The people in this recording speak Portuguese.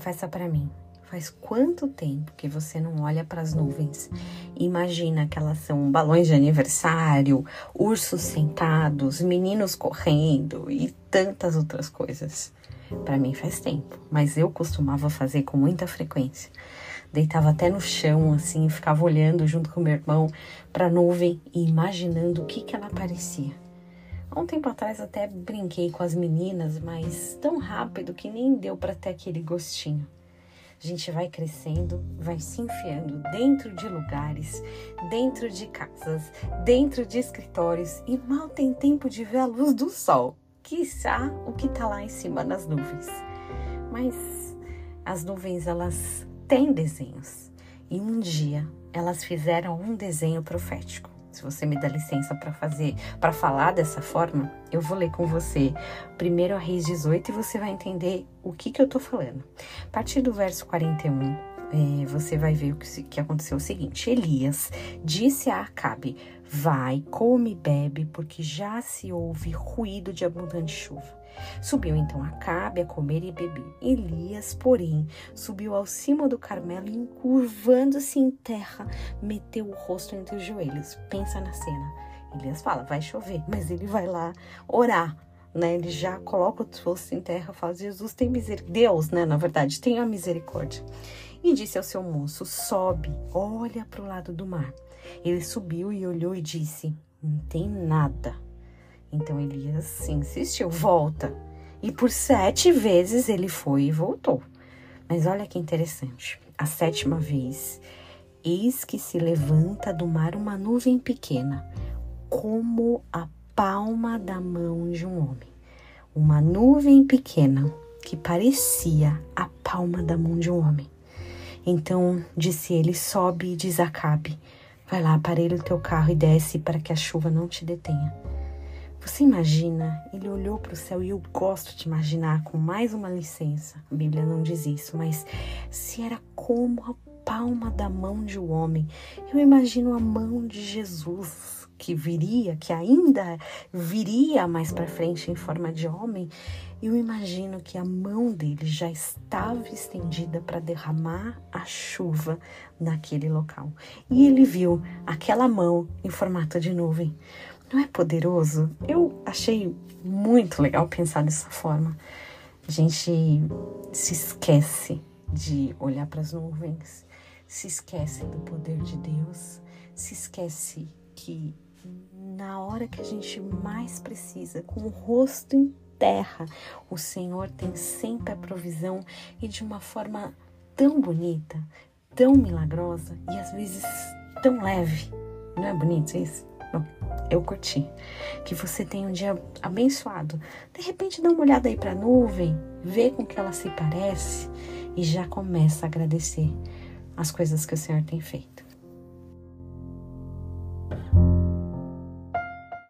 confessa para mim, faz quanto tempo que você não olha para as nuvens imagina que elas são balões de aniversário, ursos sentados, meninos correndo e tantas outras coisas? Para mim faz tempo, mas eu costumava fazer com muita frequência. Deitava até no chão assim, ficava olhando junto com meu irmão para a nuvem e imaginando o que que ela parecia. Há um tempo atrás até brinquei com as meninas, mas tão rápido que nem deu para ter aquele gostinho. A gente vai crescendo, vai se enfiando dentro de lugares, dentro de casas, dentro de escritórios e mal tem tempo de ver a luz do sol, quiçá o que está lá em cima nas nuvens. Mas as nuvens elas têm desenhos e um dia elas fizeram um desenho profético se você me dá licença para fazer, para falar dessa forma, eu vou ler com você primeiro a Reis 18 e você vai entender o que, que eu tô falando. A partir do verso 41, é, você vai ver o que, que aconteceu o seguinte: Elias disse a Acabe: Vai, come e bebe, porque já se ouve ruído de abundante chuva. Subiu então Acabe a comer e beber. Elias, porém, subiu ao cimo do Carmelo e, encurvando-se em terra, meteu o rosto entre os joelhos. Pensa na cena. Elias fala, vai chover, mas ele vai lá orar. Né, ele já coloca o rosto em terra, fala: Jesus tem misericórdia. Deus, né? Na verdade, tenha misericórdia. E disse ao seu moço: Sobe, olha para o lado do mar. Ele subiu e olhou e disse: Não tem nada. Então Elias insistiu, volta. E por sete vezes ele foi e voltou. Mas olha que interessante. A sétima vez, eis que se levanta do mar uma nuvem pequena, como a palma da mão de um homem. Uma nuvem pequena que parecia a palma da mão de um homem. Então disse ele: Sobe e diz Acabe: Vai lá, aparelha o teu carro e desce para que a chuva não te detenha. Você imagina? Ele olhou para o céu e eu gosto de imaginar com mais uma licença. A Bíblia não diz isso, mas se era como a palma da mão de um homem, eu imagino a mão de Jesus que viria, que ainda viria mais para frente em forma de homem. Eu imagino que a mão dele já estava estendida para derramar a chuva naquele local. E ele viu aquela mão em formato de nuvem. Não é poderoso? Eu achei muito legal pensar dessa forma. A gente se esquece de olhar para as nuvens, se esquece do poder de Deus, se esquece que na hora que a gente mais precisa, com o rosto em terra, o Senhor tem sempre a provisão e de uma forma tão bonita, tão milagrosa e às vezes tão leve. Não é bonito isso? Eu curti. Que você tenha um dia abençoado. De repente, dá uma olhada aí para a nuvem, vê com que ela se parece e já começa a agradecer as coisas que o Senhor tem feito.